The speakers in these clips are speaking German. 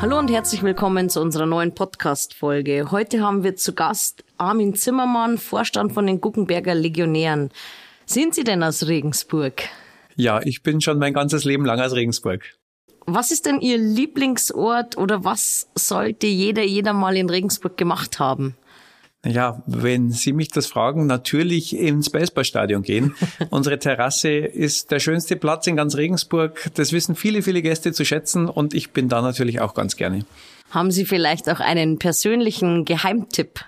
Hallo und herzlich willkommen zu unserer neuen Podcast-Folge. Heute haben wir zu Gast Armin Zimmermann, Vorstand von den Guckenberger Legionären. Sind Sie denn aus Regensburg? Ja, ich bin schon mein ganzes Leben lang aus Regensburg. Was ist denn Ihr Lieblingsort oder was sollte jeder, jeder mal in Regensburg gemacht haben? Ja, wenn Sie mich das fragen, natürlich ins Baseballstadion gehen. Unsere Terrasse ist der schönste Platz in ganz Regensburg. Das wissen viele, viele Gäste zu schätzen und ich bin da natürlich auch ganz gerne. Haben Sie vielleicht auch einen persönlichen Geheimtipp?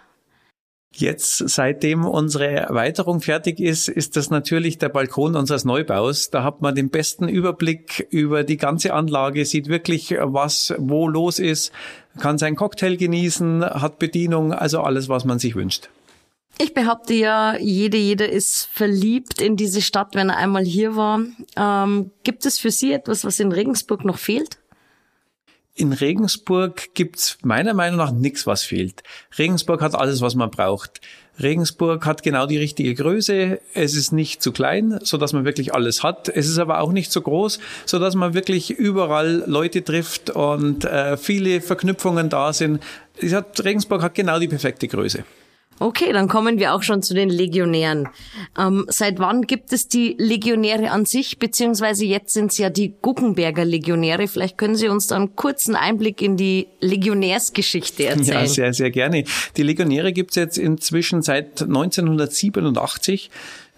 Jetzt, seitdem unsere Erweiterung fertig ist, ist das natürlich der Balkon unseres Neubaus. Da hat man den besten Überblick über die ganze Anlage, sieht wirklich, was wo los ist, kann seinen Cocktail genießen, hat Bedienung, also alles, was man sich wünscht. Ich behaupte ja, jede, jeder ist verliebt in diese Stadt, wenn er einmal hier war. Ähm, gibt es für Sie etwas, was in Regensburg noch fehlt? In Regensburg gibt's meiner Meinung nach nichts, was fehlt. Regensburg hat alles, was man braucht. Regensburg hat genau die richtige Größe. Es ist nicht zu klein, so dass man wirklich alles hat. Es ist aber auch nicht zu groß, so dass man wirklich überall Leute trifft und äh, viele Verknüpfungen da sind. Regensburg hat genau die perfekte Größe. Okay, dann kommen wir auch schon zu den Legionären. Ähm, seit wann gibt es die Legionäre an sich, beziehungsweise jetzt sind es ja die Guckenberger Legionäre. Vielleicht können Sie uns da einen kurzen Einblick in die Legionärsgeschichte erzählen. Ja, sehr, sehr gerne. Die Legionäre gibt es jetzt inzwischen seit 1987.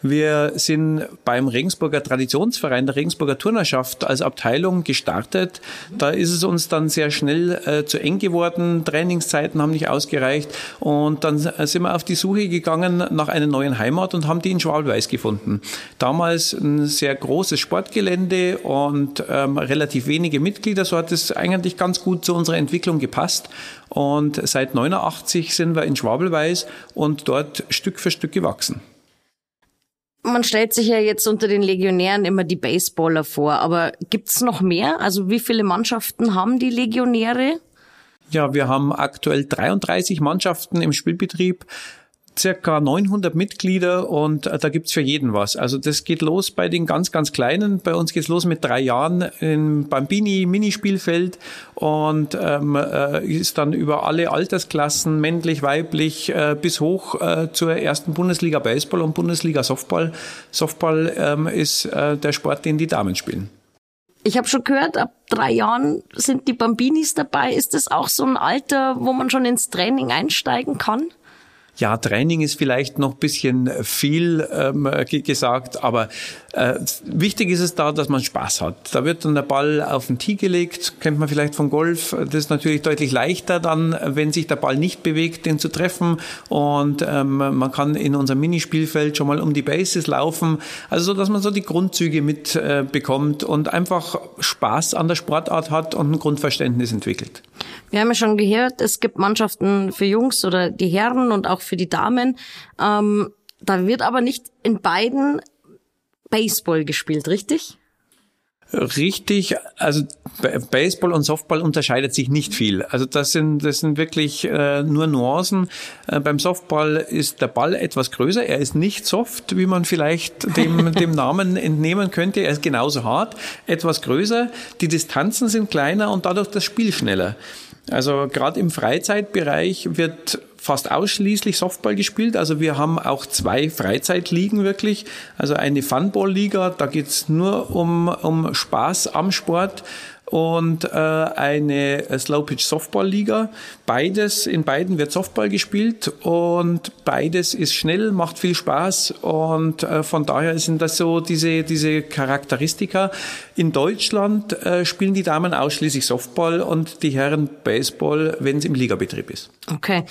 Wir sind beim Regensburger Traditionsverein der Regensburger Turnerschaft als Abteilung gestartet. Da ist es uns dann sehr schnell äh, zu eng geworden. Trainingszeiten haben nicht ausgereicht. Und dann sind wir auf die Suche gegangen nach einer neuen Heimat und haben die in Schwalbweiß gefunden. Damals ein sehr großes Sportgelände und ähm, relativ wenige Mitglieder. So hat es eigentlich ganz gut zu unserer Entwicklung gepasst. Und seit 89 sind wir in Schwabelweiß und dort Stück für Stück gewachsen man stellt sich ja jetzt unter den Legionären immer die Baseballer vor, aber gibt's noch mehr? Also wie viele Mannschaften haben die Legionäre? Ja, wir haben aktuell 33 Mannschaften im Spielbetrieb circa 900 Mitglieder und äh, da gibt's für jeden was. Also das geht los bei den ganz, ganz Kleinen. Bei uns geht's los mit drei Jahren im Bambini Minispielfeld und ähm, äh, ist dann über alle Altersklassen, männlich, weiblich, äh, bis hoch zur ersten Bundesliga Baseball und Bundesliga Softball. Softball ähm, ist der Sport, den die Damen spielen. Ich habe schon gehört, ab drei Jahren sind die Bambinis dabei. Ist das auch so ein Alter, wo man schon ins Training einsteigen kann? Ja, Training ist vielleicht noch bisschen viel ähm, gesagt, aber äh, wichtig ist es da, dass man Spaß hat. Da wird dann der Ball auf den Tee gelegt, kennt man vielleicht vom Golf. Das ist natürlich deutlich leichter dann, wenn sich der Ball nicht bewegt, den zu treffen. Und ähm, man kann in unserem Minispielfeld schon mal um die Bases laufen. Also so, dass man so die Grundzüge mitbekommt äh, und einfach Spaß an der Sportart hat und ein Grundverständnis entwickelt. Wir haben ja schon gehört, es gibt Mannschaften für Jungs oder die Herren und auch für die Damen. Ähm, da wird aber nicht in beiden Baseball gespielt, richtig? Richtig, also Baseball und Softball unterscheidet sich nicht viel. Also das sind das sind wirklich äh, nur Nuancen. Äh, beim Softball ist der Ball etwas größer. Er ist nicht soft, wie man vielleicht dem dem Namen entnehmen könnte. Er ist genauso hart, etwas größer. Die Distanzen sind kleiner und dadurch das Spiel schneller. Also gerade im Freizeitbereich wird fast ausschließlich Softball gespielt. Also wir haben auch zwei Freizeitligen wirklich. Also eine Funball-Liga, da geht's nur um, um Spaß am Sport und äh, eine Slow Pitch Softball Liga. Beides, in beiden wird Softball gespielt und beides ist schnell, macht viel Spaß und äh, von daher sind das so diese, diese Charakteristika. In Deutschland äh, spielen die Damen ausschließlich Softball und die Herren Baseball, wenn es im Ligabetrieb ist. Okay.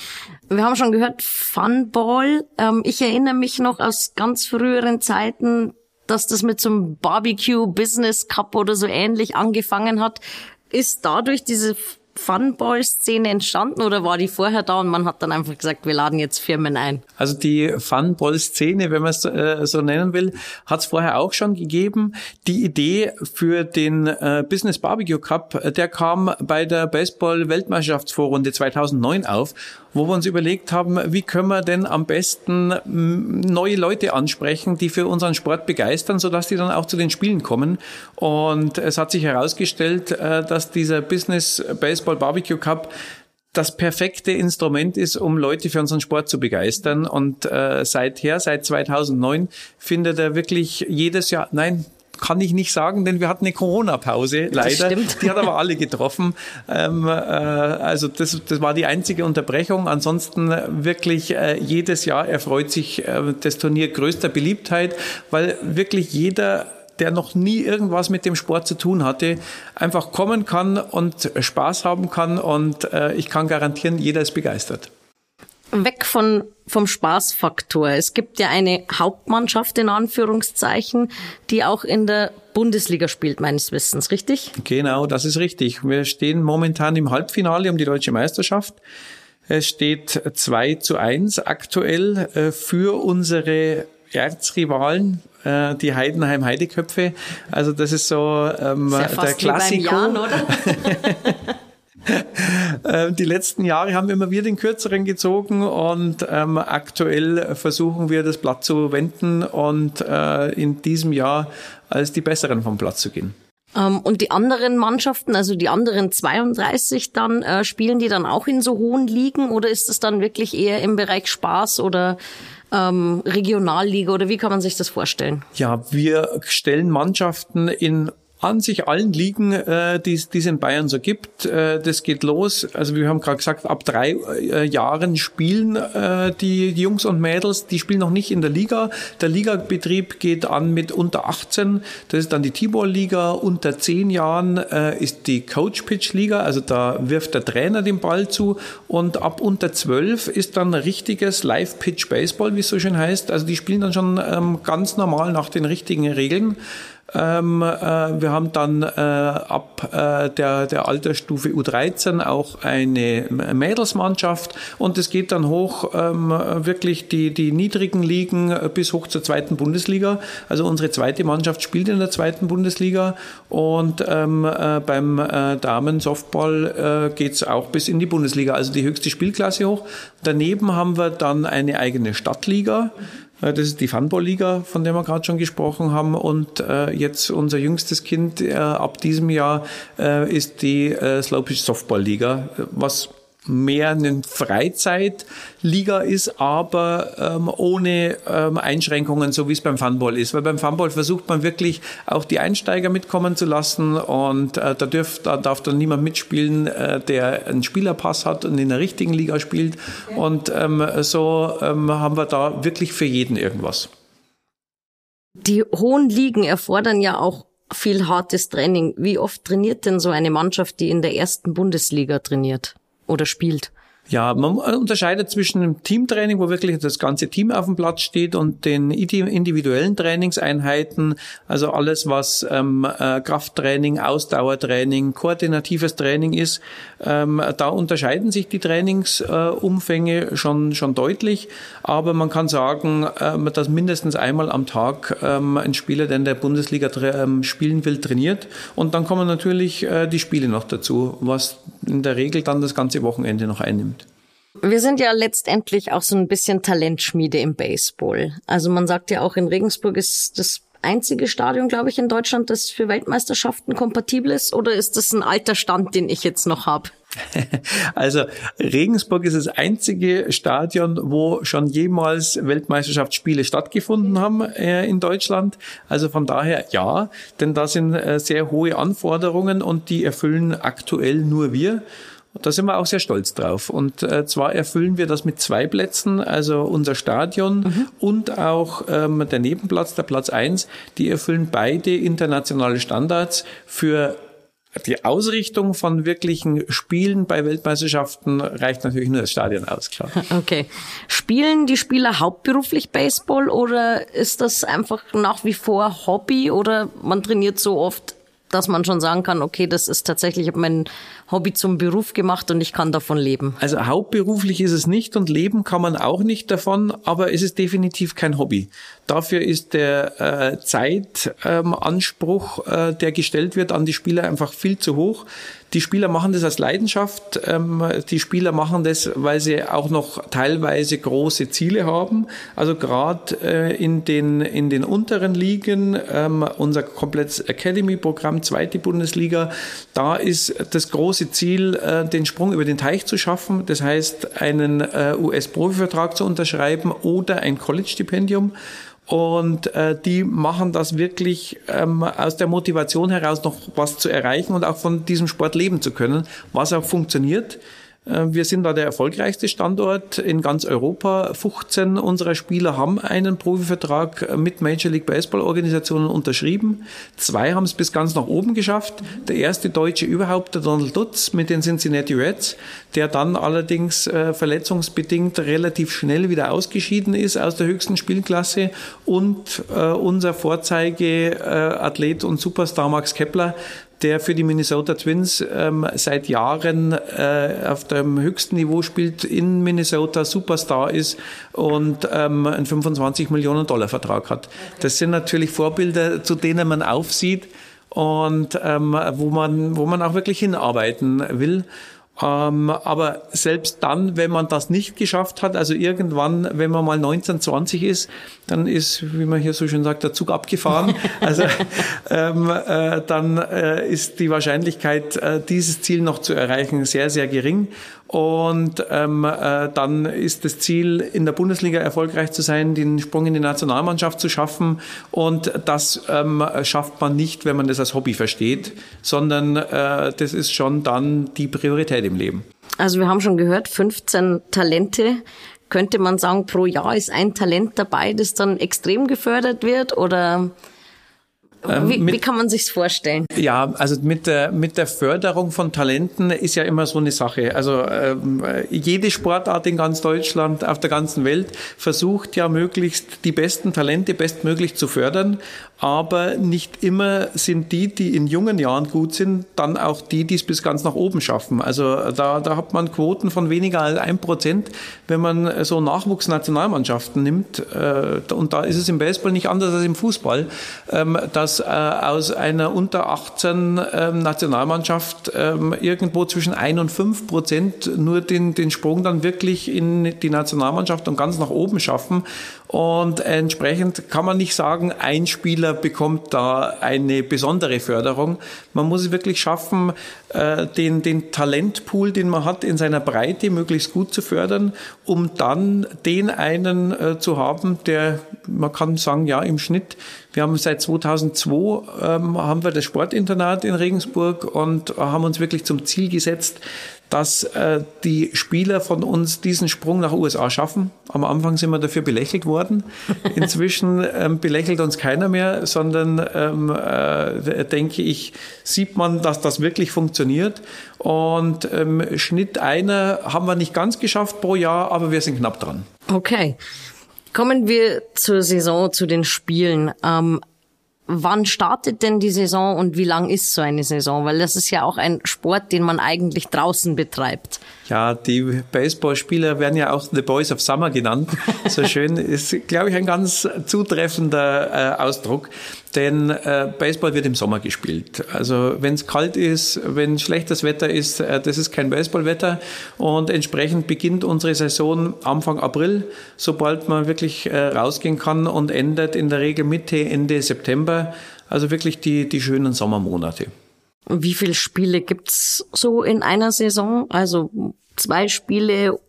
Wir haben schon gehört, Funball. Ähm, ich erinnere mich noch aus ganz früheren Zeiten, dass das mit so einem Barbecue Business Cup oder so ähnlich angefangen hat. Ist dadurch diese Funball-Szene entstanden oder war die vorher da und man hat dann einfach gesagt, wir laden jetzt Firmen ein? Also die Funball-Szene, wenn man es äh, so nennen will, hat es vorher auch schon gegeben. Die Idee für den äh, Business Barbecue Cup, der kam bei der Baseball-Weltmeisterschaftsvorrunde 2009 auf wo wir uns überlegt haben, wie können wir denn am besten neue Leute ansprechen, die für unseren Sport begeistern, sodass die dann auch zu den Spielen kommen. Und es hat sich herausgestellt, äh, dass dieser Business Baseball Barbecue Cup das perfekte Instrument ist, um Leute für unseren Sport zu begeistern. Und äh, seither, seit 2009, findet er wirklich jedes Jahr, nein, kann ich nicht sagen, denn wir hatten eine Corona-Pause, leider. Die hat aber alle getroffen. Ähm, äh, also das, das war die einzige Unterbrechung. Ansonsten wirklich äh, jedes Jahr erfreut sich äh, das Turnier größter Beliebtheit, weil wirklich jeder der noch nie irgendwas mit dem Sport zu tun hatte, einfach kommen kann und Spaß haben kann und äh, ich kann garantieren, jeder ist begeistert. Weg von, vom Spaßfaktor. Es gibt ja eine Hauptmannschaft in Anführungszeichen, die auch in der Bundesliga spielt, meines Wissens, richtig? Genau, das ist richtig. Wir stehen momentan im Halbfinale um die deutsche Meisterschaft. Es steht 2 zu 1 aktuell äh, für unsere Erzrivalen äh, die Heidenheim Heideköpfe. Also das ist so ähm, ja der Klassiker. Jan, oder? Ähm, die letzten Jahre haben immer wir den kürzeren gezogen und ähm, aktuell versuchen wir das Blatt zu wenden und äh, in diesem Jahr als die Besseren vom Platz zu gehen. Ähm, und die anderen Mannschaften, also die anderen 32 dann, äh, spielen die dann auch in so hohen Ligen oder ist es dann wirklich eher im Bereich Spaß oder ähm, Regionalliga oder wie kann man sich das vorstellen? Ja, wir stellen Mannschaften in an sich allen Ligen, äh, die, es in Bayern so gibt. Äh, das geht los. Also wir haben gerade gesagt, ab drei äh, Jahren spielen äh, die, die Jungs und Mädels, die spielen noch nicht in der Liga. Der Ligabetrieb geht an mit unter 18. Das ist dann die Tibor-Liga. Unter zehn Jahren äh, ist die Coach-Pitch-Liga. Also da wirft der Trainer den Ball zu. Und ab unter zwölf ist dann richtiges Live-Pitch-Baseball, wie es so schön heißt. Also die spielen dann schon ähm, ganz normal nach den richtigen Regeln. Ähm, äh, wir haben dann äh, ab äh, der, der Altersstufe U13 auch eine Mädelsmannschaft und es geht dann hoch ähm, wirklich die, die niedrigen Ligen bis hoch zur zweiten Bundesliga. Also unsere zweite Mannschaft spielt in der zweiten Bundesliga und ähm, äh, beim äh, Damen-Softball äh, geht es auch bis in die Bundesliga, also die höchste Spielklasse hoch. Daneben haben wir dann eine eigene Stadtliga. Äh, das ist die Funball-Liga, von der wir gerade schon gesprochen haben. Und äh, jetzt unser jüngstes Kind äh, ab diesem Jahr äh, ist die äh, Slowpitch Softball-Liga, was mehr eine Freizeitliga ist, aber ähm, ohne ähm, Einschränkungen, so wie es beim Funball ist. Weil beim Funball versucht man wirklich auch die Einsteiger mitkommen zu lassen und äh, da, dürf, da darf dann niemand mitspielen, äh, der einen Spielerpass hat und in der richtigen Liga spielt. Und ähm, so ähm, haben wir da wirklich für jeden irgendwas. Die hohen Ligen erfordern ja auch viel hartes Training. Wie oft trainiert denn so eine Mannschaft, die in der ersten Bundesliga trainiert? Oder spielt? Ja, man unterscheidet zwischen dem Teamtraining, wo wirklich das ganze Team auf dem Platz steht, und den individuellen Trainingseinheiten, also alles, was ähm, äh, Krafttraining, Ausdauertraining, koordinatives Training ist. Ähm, da unterscheiden sich die Trainingsumfänge äh, schon, schon deutlich, aber man kann sagen, ähm, dass mindestens einmal am Tag ähm, ein Spieler, der in der Bundesliga ähm, spielen will, trainiert. Und dann kommen natürlich äh, die Spiele noch dazu, was in der Regel dann das ganze Wochenende noch einnimmt. Wir sind ja letztendlich auch so ein bisschen Talentschmiede im Baseball. Also man sagt ja auch, in Regensburg ist das einzige Stadion, glaube ich, in Deutschland, das für Weltmeisterschaften kompatibel ist? Oder ist das ein alter Stand, den ich jetzt noch habe? Also Regensburg ist das einzige Stadion, wo schon jemals Weltmeisterschaftsspiele stattgefunden haben äh, in Deutschland. Also von daher ja, denn da sind äh, sehr hohe Anforderungen und die erfüllen aktuell nur wir. Da sind wir auch sehr stolz drauf. Und äh, zwar erfüllen wir das mit zwei Plätzen, also unser Stadion mhm. und auch ähm, der Nebenplatz, der Platz eins. die erfüllen beide internationale Standards für die Ausrichtung von wirklichen Spielen bei Weltmeisterschaften reicht natürlich nur das Stadion aus, klar. Okay. Spielen die Spieler hauptberuflich Baseball oder ist das einfach nach wie vor Hobby oder man trainiert so oft dass man schon sagen kann, okay, das ist tatsächlich, ich habe mein Hobby zum Beruf gemacht und ich kann davon leben. Also hauptberuflich ist es nicht und leben kann man auch nicht davon, aber es ist definitiv kein Hobby. Dafür ist der äh, Zeitanspruch, ähm, äh, der gestellt wird an die Spieler, einfach viel zu hoch. Die Spieler machen das als Leidenschaft. Ähm, die Spieler machen das, weil sie auch noch teilweise große Ziele haben. Also gerade äh, in den in den unteren Ligen, ähm, unser komplettes Academy-Programm, zweite Bundesliga, da ist das große Ziel, äh, den Sprung über den Teich zu schaffen. Das heißt, einen äh, US-Profivertrag zu unterschreiben oder ein College-Stipendium. Und äh, die machen das wirklich ähm, aus der Motivation heraus, noch was zu erreichen und auch von diesem Sport leben zu können, was auch funktioniert. Äh, wir sind da der erfolgreichste Standort in ganz Europa. 15 unserer Spieler haben einen Profivertrag mit Major League Baseball Organisationen unterschrieben. Zwei haben es bis ganz nach oben geschafft. Der erste Deutsche überhaupt, der Donald Dutz mit den Cincinnati Reds, der dann allerdings äh, verletzungsbedingt relativ schnell wieder ausgeschieden ist aus der höchsten Spielklasse. Und äh, unser Vorzeigeathlet und Superstar Max Kepler, der für die Minnesota Twins ähm, seit Jahren äh, auf dem höchsten Niveau spielt, in Minnesota Superstar ist und ähm, einen 25 Millionen Dollar Vertrag hat. Das sind natürlich Vorbilder, zu denen man aufsieht und ähm, wo man wo man auch wirklich hinarbeiten will. Ähm, aber selbst dann, wenn man das nicht geschafft hat, also irgendwann, wenn man mal 19, 20 ist, dann ist, wie man hier so schön sagt, der Zug abgefahren. Also ähm, äh, dann äh, ist die Wahrscheinlichkeit, äh, dieses Ziel noch zu erreichen, sehr, sehr gering. Und ähm, äh, dann ist das Ziel, in der Bundesliga erfolgreich zu sein, den Sprung in die Nationalmannschaft zu schaffen. Und das ähm, schafft man nicht, wenn man das als Hobby versteht, sondern äh, das ist schon dann die Priorität im Leben. Also wir haben schon gehört, 15 Talente. Könnte man sagen, pro Jahr ist ein Talent dabei, das dann extrem gefördert wird? Oder wie, mit, wie kann man sich's vorstellen? Ja, also mit der, mit der Förderung von Talenten ist ja immer so eine Sache. Also ähm, jede Sportart in ganz Deutschland, auf der ganzen Welt versucht ja möglichst die besten Talente bestmöglich zu fördern aber nicht immer sind die, die in jungen Jahren gut sind, dann auch die, die es bis ganz nach oben schaffen. Also da, da hat man Quoten von weniger als ein Prozent, wenn man so Nachwuchsnationalmannschaften nimmt. Äh, und da ist es im Baseball nicht anders als im Fußball, ähm, dass äh, aus einer unter 18 ähm, Nationalmannschaft ähm, irgendwo zwischen ein und fünf Prozent nur den, den Sprung dann wirklich in die Nationalmannschaft und ganz nach oben schaffen. Und entsprechend kann man nicht sagen, ein Spieler bekommt da eine besondere Förderung. Man muss es wirklich schaffen, äh, den, den Talentpool, den man hat, in seiner Breite möglichst gut zu fördern, um dann den einen äh, zu haben, der, man kann sagen, ja, im Schnitt, wir haben seit 2002 ähm, haben wir das Sportinternat in Regensburg und haben uns wirklich zum Ziel gesetzt, dass äh, die Spieler von uns diesen Sprung nach USA schaffen. Am Anfang sind wir dafür belächelt worden. Inzwischen ähm, belächelt uns keiner mehr, sondern ähm, äh, denke ich, sieht man, dass das wirklich funktioniert. Und ähm, Schnitt einer haben wir nicht ganz geschafft pro Jahr, aber wir sind knapp dran. Okay. Kommen wir zur Saison, zu den Spielen. Ähm, Wann startet denn die Saison und wie lang ist so eine Saison? Weil das ist ja auch ein Sport, den man eigentlich draußen betreibt. Ja, die Baseballspieler werden ja auch The Boys of Summer genannt. So schön ist, glaube ich, ein ganz zutreffender äh, Ausdruck. Denn äh, Baseball wird im Sommer gespielt. Also wenn es kalt ist, wenn schlechtes Wetter ist, äh, das ist kein Baseballwetter. Und entsprechend beginnt unsere Saison Anfang April, sobald man wirklich äh, rausgehen kann und endet in der Regel Mitte, Ende September. Also wirklich die, die schönen Sommermonate. Wie viele Spiele gibt's so in einer Saison? Also zwei Spiele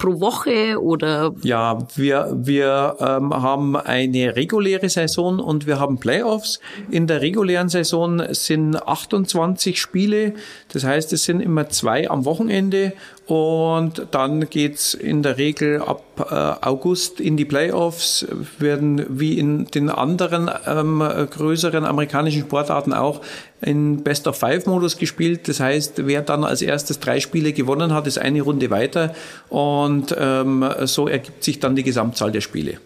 pro Woche oder? Ja, wir, wir ähm, haben eine reguläre Saison und wir haben Playoffs. In der regulären Saison sind 28 Spiele. Das heißt, es sind immer zwei am Wochenende und dann geht's in der Regel ab August in die Playoffs, werden wie in den anderen ähm, größeren amerikanischen Sportarten auch in Best of Five Modus gespielt. Das heißt, wer dann als erstes drei Spiele gewonnen hat, ist eine Runde weiter und ähm, so ergibt sich dann die Gesamtzahl der Spiele.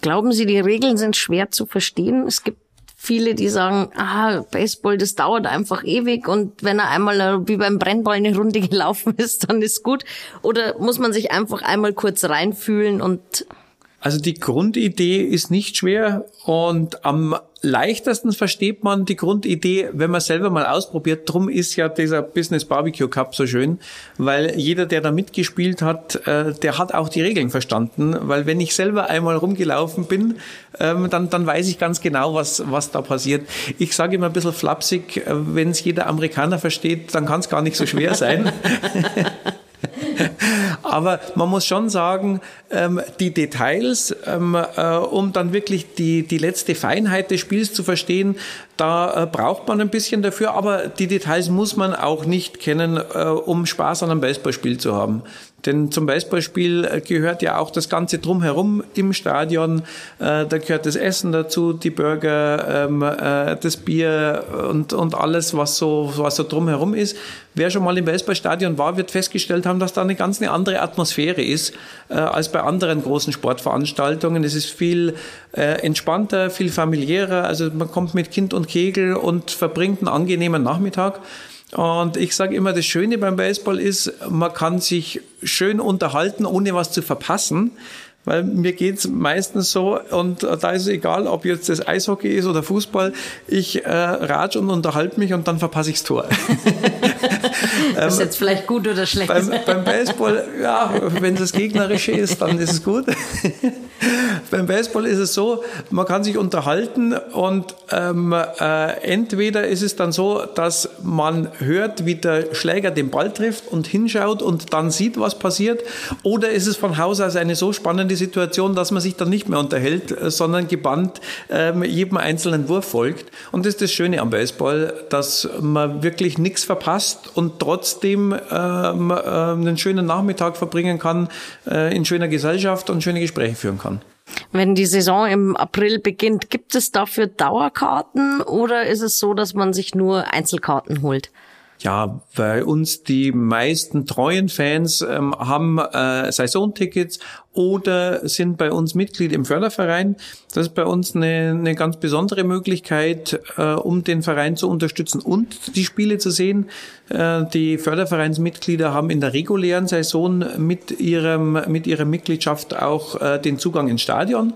Glauben Sie, die Regeln sind schwer zu verstehen? Es gibt viele, die sagen, ah, Baseball, das dauert einfach ewig und wenn er einmal wie beim Brennball eine Runde gelaufen ist, dann ist gut. Oder muss man sich einfach einmal kurz reinfühlen und also die Grundidee ist nicht schwer und am leichtesten versteht man die Grundidee, wenn man selber mal ausprobiert. Drum ist ja dieser Business Barbecue Cup so schön, weil jeder, der da mitgespielt hat, äh, der hat auch die Regeln verstanden. Weil wenn ich selber einmal rumgelaufen bin, ähm, dann, dann weiß ich ganz genau, was, was da passiert. Ich sage immer ein bisschen flapsig, äh, wenn es jeder Amerikaner versteht, dann kann es gar nicht so schwer sein. Aber man muss schon sagen, ähm, die Details, ähm, äh, um dann wirklich die, die letzte Feinheit des Spiels zu verstehen, da äh, braucht man ein bisschen dafür, aber die Details muss man auch nicht kennen, äh, um Spaß an einem Baseballspiel zu haben. Denn zum Baseballspiel äh, gehört ja auch das Ganze drumherum im Stadion. Da gehört das Essen dazu, die Burger, ähm, äh, das Bier und, und alles, was so, was so drumherum ist. Wer schon mal im Baseballstadion war, wird festgestellt haben, dass da eine ganz eine andere Atmosphäre ist als bei anderen großen Sportveranstaltungen. Es ist viel entspannter, viel familiärer. Also man kommt mit Kind und Kegel und verbringt einen angenehmen Nachmittag. Und ich sage immer, das Schöne beim Baseball ist, man kann sich schön unterhalten, ohne was zu verpassen. Weil mir geht's meistens so, und da ist es egal, ob jetzt das Eishockey ist oder Fußball, ich äh, ratsch und unterhalte mich und dann verpasse ichs Tor. das ist jetzt vielleicht gut oder schlecht? Beim, beim Baseball, ja, wenn das Gegnerische ist, dann ist es gut. beim Baseball ist es so, man kann sich unterhalten und ähm, äh, entweder ist es dann so, dass man hört, wie der Schläger den Ball trifft und hinschaut und dann sieht, was passiert, oder ist es von Haus aus eine so spannende Situation, dass man sich dann nicht mehr unterhält, sondern gebannt ähm, jedem einzelnen Wurf folgt. Und das ist das Schöne am Baseball, dass man wirklich nichts verpasst und trotzdem ähm, äh, einen schönen Nachmittag verbringen kann, äh, in schöner Gesellschaft und schöne Gespräche führen kann. Wenn die Saison im April beginnt, gibt es dafür Dauerkarten oder ist es so, dass man sich nur Einzelkarten holt? Ja, bei uns die meisten treuen Fans ähm, haben äh, Saisontickets oder sind bei uns Mitglied im Förderverein. Das ist bei uns eine, eine ganz besondere Möglichkeit, äh, um den Verein zu unterstützen und die Spiele zu sehen. Äh, die Fördervereinsmitglieder haben in der regulären Saison mit ihrem mit ihrer Mitgliedschaft auch äh, den Zugang ins Stadion.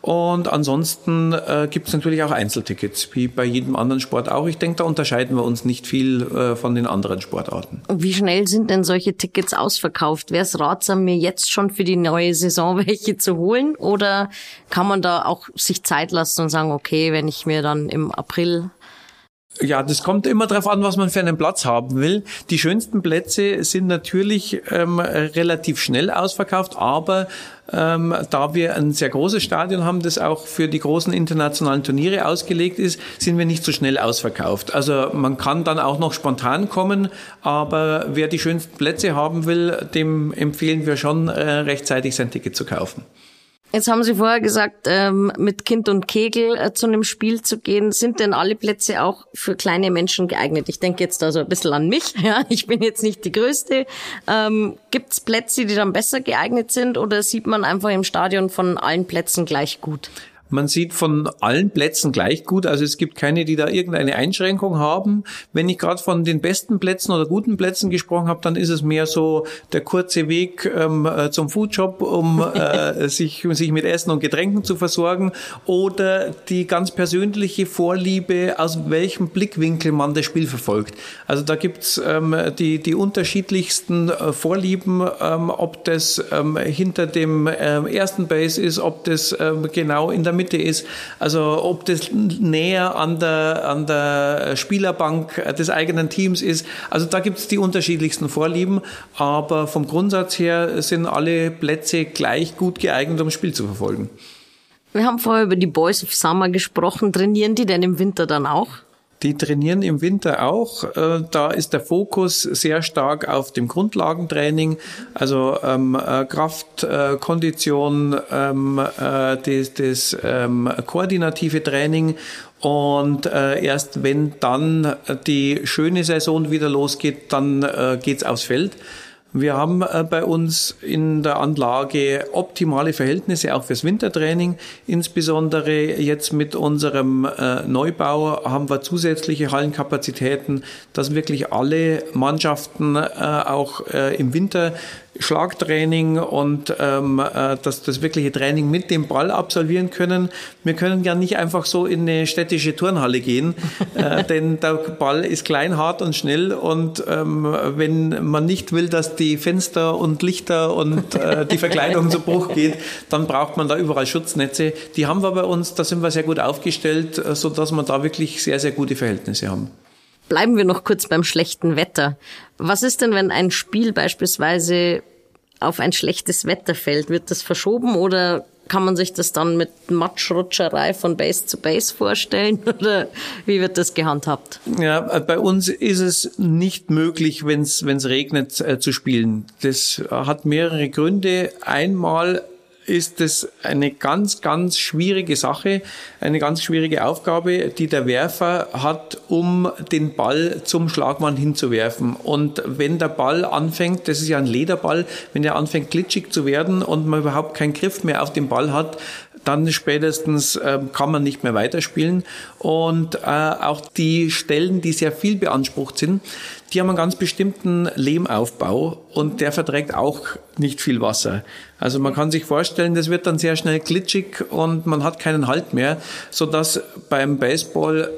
Und ansonsten äh, gibt es natürlich auch Einzeltickets, wie bei jedem anderen Sport auch. Ich denke, da unterscheiden wir uns nicht viel äh, von den anderen Sportarten. Wie schnell sind denn solche Tickets ausverkauft? Wäre es ratsam, mir jetzt schon für die neue Saison welche zu holen? Oder kann man da auch sich Zeit lassen und sagen, okay, wenn ich mir dann im April ja, das kommt immer darauf an, was man für einen Platz haben will. Die schönsten Plätze sind natürlich ähm, relativ schnell ausverkauft, aber ähm, da wir ein sehr großes Stadion haben, das auch für die großen internationalen Turniere ausgelegt ist, sind wir nicht so schnell ausverkauft. Also man kann dann auch noch spontan kommen, aber wer die schönsten Plätze haben will, dem empfehlen wir schon äh, rechtzeitig sein Ticket zu kaufen. Jetzt haben Sie vorher gesagt, ähm, mit Kind und Kegel äh, zu einem Spiel zu gehen. Sind denn alle Plätze auch für kleine Menschen geeignet? Ich denke jetzt also ein bisschen an mich. Ja, ich bin jetzt nicht die Größte. Ähm, Gibt es Plätze, die dann besser geeignet sind oder sieht man einfach im Stadion von allen Plätzen gleich gut? Man sieht von allen Plätzen gleich gut. Also es gibt keine, die da irgendeine Einschränkung haben. Wenn ich gerade von den besten Plätzen oder guten Plätzen gesprochen habe, dann ist es mehr so der kurze Weg ähm, äh, zum Foodshop, um äh, sich, sich mit Essen und Getränken zu versorgen. Oder die ganz persönliche Vorliebe, aus welchem Blickwinkel man das Spiel verfolgt. Also da gibt's ähm, die, die unterschiedlichsten äh, Vorlieben, ähm, ob das ähm, hinter dem ähm, ersten Base ist, ob das ähm, genau in der Mitte ist. Also ob das näher an der, an der Spielerbank des eigenen Teams ist. Also da gibt es die unterschiedlichsten Vorlieben. Aber vom Grundsatz her sind alle Plätze gleich gut geeignet, um das Spiel zu verfolgen. Wir haben vorher über die Boys of Summer gesprochen. Trainieren die denn im Winter dann auch? Die trainieren im Winter auch. Äh, da ist der Fokus sehr stark auf dem Grundlagentraining, also ähm, äh, Kraft, äh, Kondition, ähm, äh, das, das ähm, koordinative Training. Und äh, erst wenn dann die schöne Saison wieder losgeht, dann äh, geht's aufs Feld. Wir haben äh, bei uns in der Anlage optimale Verhältnisse auch fürs Wintertraining. Insbesondere jetzt mit unserem äh, Neubau haben wir zusätzliche Hallenkapazitäten, dass wirklich alle Mannschaften äh, auch im Winter Schlagtraining und ähm, äh, das, das wirkliche Training mit dem Ball absolvieren können. Wir können ja nicht einfach so in eine städtische Turnhalle gehen, äh, denn der Ball ist klein, hart und schnell und ähm, wenn man nicht will, dass die Fenster und Lichter und äh, die Verkleidung zu Bruch geht, dann braucht man da überall Schutznetze. Die haben wir bei uns, da sind wir sehr gut aufgestellt, äh, so dass wir da wirklich sehr, sehr gute Verhältnisse haben. Bleiben wir noch kurz beim schlechten Wetter. Was ist denn, wenn ein Spiel beispielsweise auf ein schlechtes Wetter fällt? Wird das verschoben oder kann man sich das dann mit Matschrutscherei von Base zu Base vorstellen oder wie wird das gehandhabt? Ja, bei uns ist es nicht möglich, wenn es regnet, äh, zu spielen. Das hat mehrere Gründe. Einmal ist es eine ganz, ganz schwierige Sache, eine ganz schwierige Aufgabe, die der Werfer hat, um den Ball zum Schlagmann hinzuwerfen. Und wenn der Ball anfängt, das ist ja ein Lederball, wenn er anfängt glitschig zu werden und man überhaupt keinen Griff mehr auf den Ball hat, dann spätestens äh, kann man nicht mehr weiterspielen. Und äh, auch die Stellen, die sehr viel beansprucht sind, die haben einen ganz bestimmten Lehmaufbau und der verträgt auch nicht viel Wasser. Also man kann sich vorstellen, das wird dann sehr schnell glitschig und man hat keinen Halt mehr, so dass beim Baseball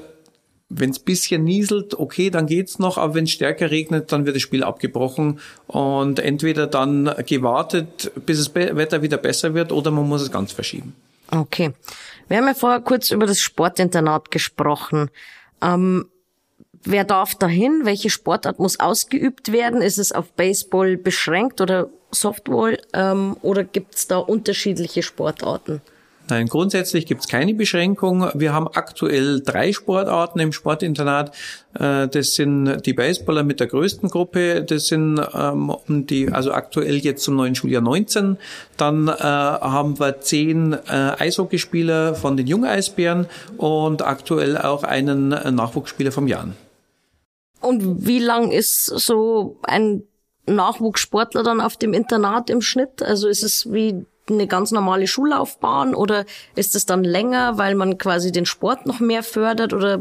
wenn es bisschen nieselt, okay, dann geht's noch, aber wenn es stärker regnet, dann wird das Spiel abgebrochen und entweder dann gewartet, bis das Wetter wieder besser wird, oder man muss es ganz verschieben. Okay. Wir haben ja vorher kurz über das Sportinternat gesprochen. Ähm, wer darf dahin? Welche Sportart muss ausgeübt werden? Ist es auf Baseball beschränkt oder Softball? Ähm, oder gibt es da unterschiedliche Sportarten? Nein, grundsätzlich gibt es keine Beschränkung. Wir haben aktuell drei Sportarten im Sportinternat. Äh, das sind die Baseballer mit der größten Gruppe. Das sind ähm, die, also aktuell jetzt zum neuen Schuljahr 19. Dann äh, haben wir zehn äh, Eishockeyspieler von den Jungeisbären und aktuell auch einen Nachwuchsspieler vom Jan. Und wie lang ist so ein Nachwuchssportler dann auf dem Internat im Schnitt? Also ist es wie eine ganz normale Schullaufbahn oder ist es dann länger, weil man quasi den Sport noch mehr fördert oder?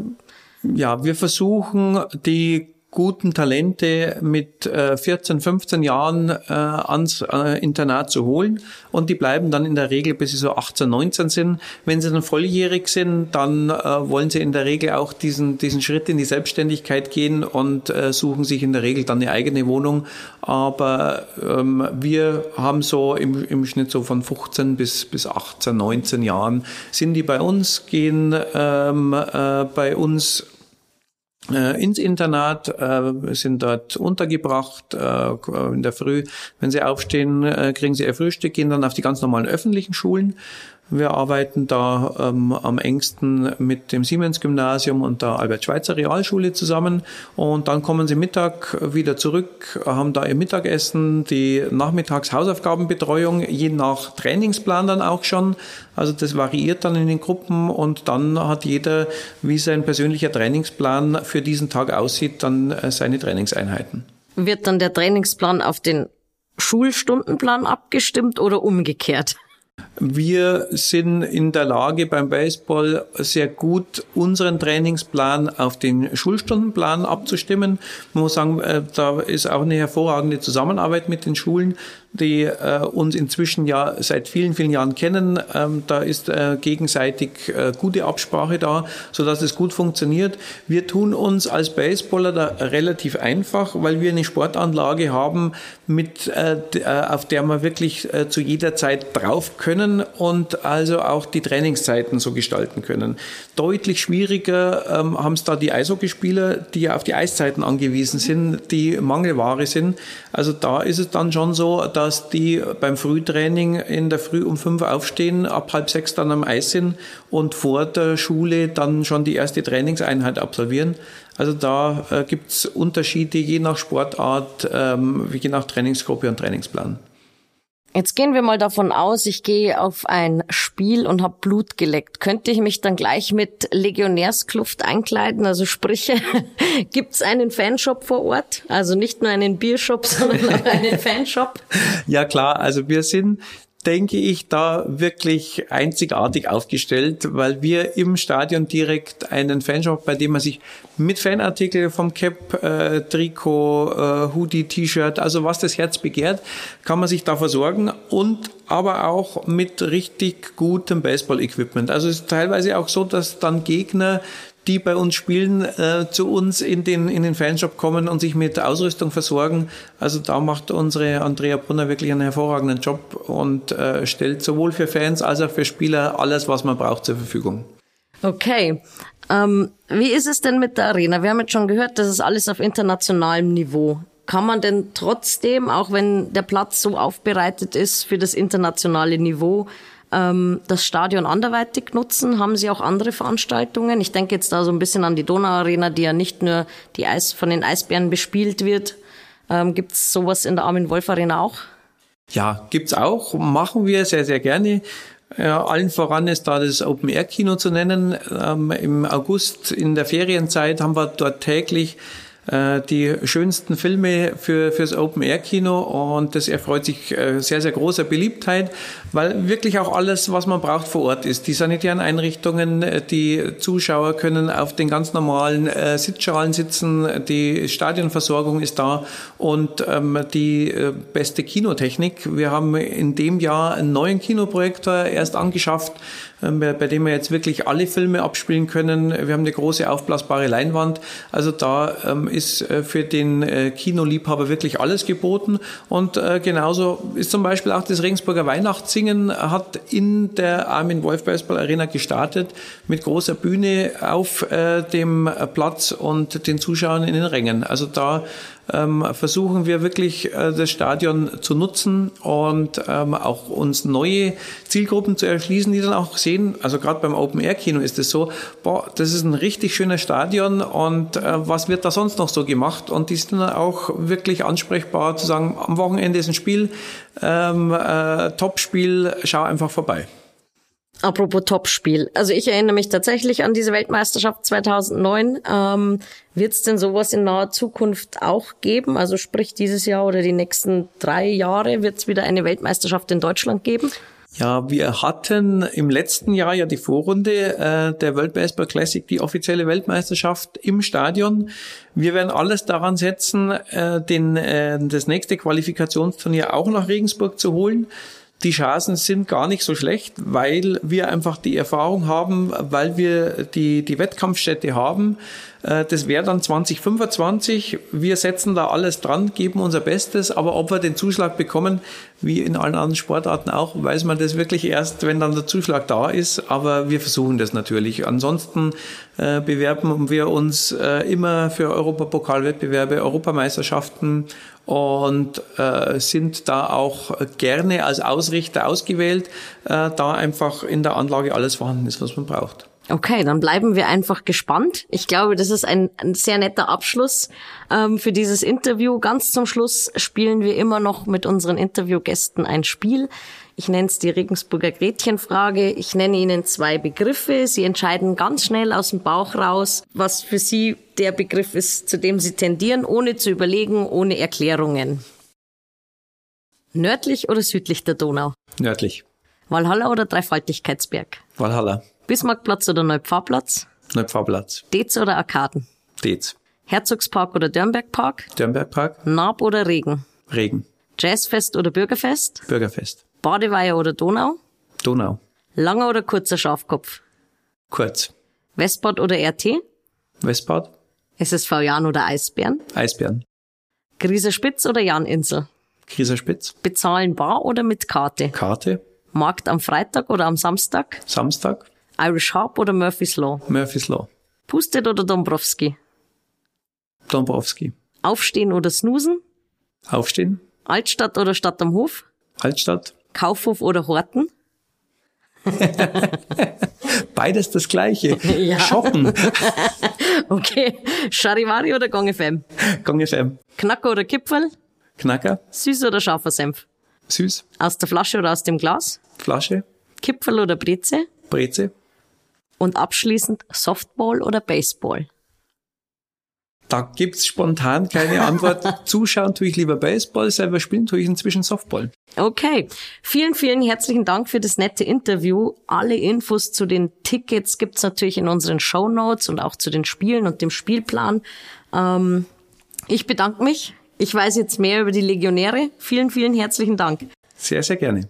Ja, wir versuchen die guten Talente mit äh, 14, 15 Jahren äh, ans äh, Internat zu holen und die bleiben dann in der Regel, bis sie so 18, 19 sind. Wenn sie dann volljährig sind, dann äh, wollen sie in der Regel auch diesen, diesen Schritt in die Selbstständigkeit gehen und äh, suchen sich in der Regel dann eine eigene Wohnung. Aber ähm, wir haben so im, im Schnitt so von 15 bis, bis 18, 19 Jahren sind die bei uns, gehen ähm, äh, bei uns ins Internat, äh, sind dort untergebracht. Äh, in der Früh, wenn sie aufstehen, äh, kriegen sie ihr Frühstück, gehen dann auf die ganz normalen öffentlichen Schulen. Wir arbeiten da ähm, am engsten mit dem Siemens-Gymnasium und der Albert-Schweitzer Realschule zusammen. Und dann kommen sie Mittag wieder zurück, haben da ihr Mittagessen, die Nachmittagshausaufgabenbetreuung, je nach Trainingsplan dann auch schon. Also das variiert dann in den Gruppen und dann hat jeder, wie sein persönlicher Trainingsplan für diesen Tag aussieht, dann äh, seine Trainingseinheiten. Wird dann der Trainingsplan auf den Schulstundenplan abgestimmt oder umgekehrt? Wir sind in der Lage beim Baseball sehr gut unseren Trainingsplan auf den Schulstundenplan abzustimmen. Man muss sagen, äh, da ist auch eine hervorragende Zusammenarbeit mit den Schulen die äh, uns inzwischen ja seit vielen, vielen Jahren kennen. Ähm, da ist äh, gegenseitig äh, gute Absprache da, so dass es gut funktioniert. Wir tun uns als Baseballer da relativ einfach, weil wir eine Sportanlage haben, mit, äh, äh auf der wir wirklich äh, zu jeder Zeit drauf können und also auch die Trainingszeiten so gestalten können. Deutlich schwieriger ähm, haben es da die Eishockeyspieler, die ja auf die Eiszeiten angewiesen sind, die Mangelware sind. Also da ist es dann schon so, dass die beim Frühtraining in der Früh um fünf aufstehen, ab halb sechs dann am Eis sind und vor der Schule dann schon die erste Trainingseinheit absolvieren. Also da äh, gibt's Unterschiede je nach Sportart, ähm, je nach Trainingsgruppe und Trainingsplan. Jetzt gehen wir mal davon aus, ich gehe auf ein Spiel und habe Blut geleckt. Könnte ich mich dann gleich mit Legionärskluft einkleiden? Also sprich, gibt's einen Fanshop vor Ort? Also nicht nur einen Biershop, sondern auch einen Fanshop? Ja klar, also wir sind denke ich, da wirklich einzigartig aufgestellt, weil wir im Stadion direkt einen Fanshop, bei dem man sich mit Fanartikel vom Cap, äh, Trikot, äh, Hoodie, T-Shirt, also was das Herz begehrt, kann man sich da versorgen und aber auch mit richtig gutem Baseball-Equipment. Also es ist teilweise auch so, dass dann Gegner die bei uns spielen, äh, zu uns in den, in den Fanshop kommen und sich mit Ausrüstung versorgen. Also da macht unsere Andrea Brunner wirklich einen hervorragenden Job und äh, stellt sowohl für Fans als auch für Spieler alles, was man braucht, zur Verfügung. Okay. Ähm, wie ist es denn mit der Arena? Wir haben jetzt schon gehört, das ist alles auf internationalem Niveau. Kann man denn trotzdem, auch wenn der Platz so aufbereitet ist für das internationale Niveau, ähm, das Stadion anderweitig nutzen? Haben Sie auch andere Veranstaltungen? Ich denke jetzt da so ein bisschen an die Donauarena, die ja nicht nur die Eis, von den Eisbären bespielt wird. Ähm, Gibt es sowas in der Armin Wolf Arena auch? Ja, gibt's auch. Machen wir sehr, sehr gerne. Ja, allen voran ist da das Open Air Kino zu nennen. Ähm, Im August in der Ferienzeit haben wir dort täglich äh, die schönsten Filme für fürs Open Air Kino und das erfreut sich äh, sehr sehr großer Beliebtheit, weil wirklich auch alles, was man braucht vor Ort ist. Die sanitären Einrichtungen, äh, die Zuschauer können auf den ganz normalen äh, Sitzschalen sitzen, die Stadionversorgung ist da und ähm, die äh, beste Kinotechnik. Wir haben in dem Jahr einen neuen Kinoprojektor erst angeschafft, äh, bei dem wir jetzt wirklich alle Filme abspielen können. Wir haben eine große aufblasbare Leinwand. Also da ähm, ist äh, für den äh, Kinoliebhaber wirklich alles geboten. Und genauso ist zum Beispiel auch das Regensburger Weihnachtssingen hat in der Armin Wolf Baseball Arena gestartet mit großer Bühne auf dem Platz und den Zuschauern in den Rängen. Also da ähm, versuchen wir wirklich äh, das Stadion zu nutzen und ähm, auch uns neue Zielgruppen zu erschließen, die dann auch sehen, also gerade beim Open Air Kino ist es so, boah, das ist ein richtig schönes Stadion und äh, was wird da sonst noch so gemacht? Und die sind dann auch wirklich ansprechbar zu sagen, am Wochenende ist ein Spiel, ähm, äh, Top-Spiel, schau einfach vorbei. Apropos Topspiel. Also ich erinnere mich tatsächlich an diese Weltmeisterschaft 2009. Ähm, Wird es denn sowas in naher Zukunft auch geben? Also sprich dieses Jahr oder die nächsten drei Jahre wird es wieder eine Weltmeisterschaft in Deutschland geben? Ja, wir hatten im letzten Jahr ja die Vorrunde äh, der World Baseball Classic, die offizielle Weltmeisterschaft im Stadion. Wir werden alles daran setzen, äh, den, äh, das nächste Qualifikationsturnier auch nach Regensburg zu holen die Chancen sind gar nicht so schlecht, weil wir einfach die Erfahrung haben, weil wir die, die Wettkampfstätte haben. Äh, das wäre dann 2025. Wir setzen da alles dran, geben unser Bestes, aber ob wir den Zuschlag bekommen, wie in allen anderen Sportarten auch, weiß man das wirklich erst, wenn dann der Zuschlag da ist. Aber wir versuchen das natürlich. Ansonsten äh, bewerben wir uns äh, immer für Europapokalwettbewerbe, Europameisterschaften und äh, sind da auch gerne als Ausrichter ausgewählt, äh, da einfach in der Anlage alles vorhanden ist, was man braucht. Okay, dann bleiben wir einfach gespannt. Ich glaube, das ist ein, ein sehr netter Abschluss ähm, für dieses Interview. Ganz zum Schluss spielen wir immer noch mit unseren Interviewgästen ein Spiel. Ich nenne es die Regensburger Gretchenfrage. Ich nenne Ihnen zwei Begriffe. Sie entscheiden ganz schnell aus dem Bauch raus, was für Sie der Begriff ist, zu dem Sie tendieren, ohne zu überlegen, ohne Erklärungen. Nördlich oder südlich der Donau? Nördlich. Walhalla oder Dreifaltigkeitsberg? Walhalla. Bismarckplatz oder Neupfarrplatz? Neupfarrplatz. Dez oder Arkaden? Dez. Herzogspark oder Dörnbergpark? Dörnbergpark. Naab oder Regen? Regen. Jazzfest oder Bürgerfest? Bürgerfest. Badeweiher oder Donau? Donau. Langer oder kurzer Schafkopf? Kurz. Westbad oder RT? Westbad. SSV Jan oder Eisbären? Eisbären. Grieser Spitz oder Janinsel? Grieser Spitz. Bezahlen bar oder mit Karte? Karte. Markt am Freitag oder am Samstag? Samstag. Irish Harp oder Murphy's Law? Murphy's Law. Pustet oder Dombrowski? Dombrowski. Aufstehen oder snoosen? Aufstehen. Altstadt oder Stadt am Hof? Altstadt. Kaufhof oder Horten? Beides das gleiche. Ja. Shoppen. Okay. Charivari oder Gong FM? Gong FM. Knacker oder Kipferl? Knacker. Süß oder scharfer Senf? Süß. Aus der Flasche oder aus dem Glas? Flasche. Kipferl oder Breze? Breze. Und abschließend Softball oder Baseball? Da gibt's spontan keine Antwort. Zuschauen tue ich lieber Baseball, selber spielen tue ich inzwischen Softball. Okay. Vielen, vielen herzlichen Dank für das nette Interview. Alle Infos zu den Tickets gibt's natürlich in unseren Show Notes und auch zu den Spielen und dem Spielplan. Ähm, ich bedanke mich. Ich weiß jetzt mehr über die Legionäre. Vielen, vielen herzlichen Dank. Sehr, sehr gerne.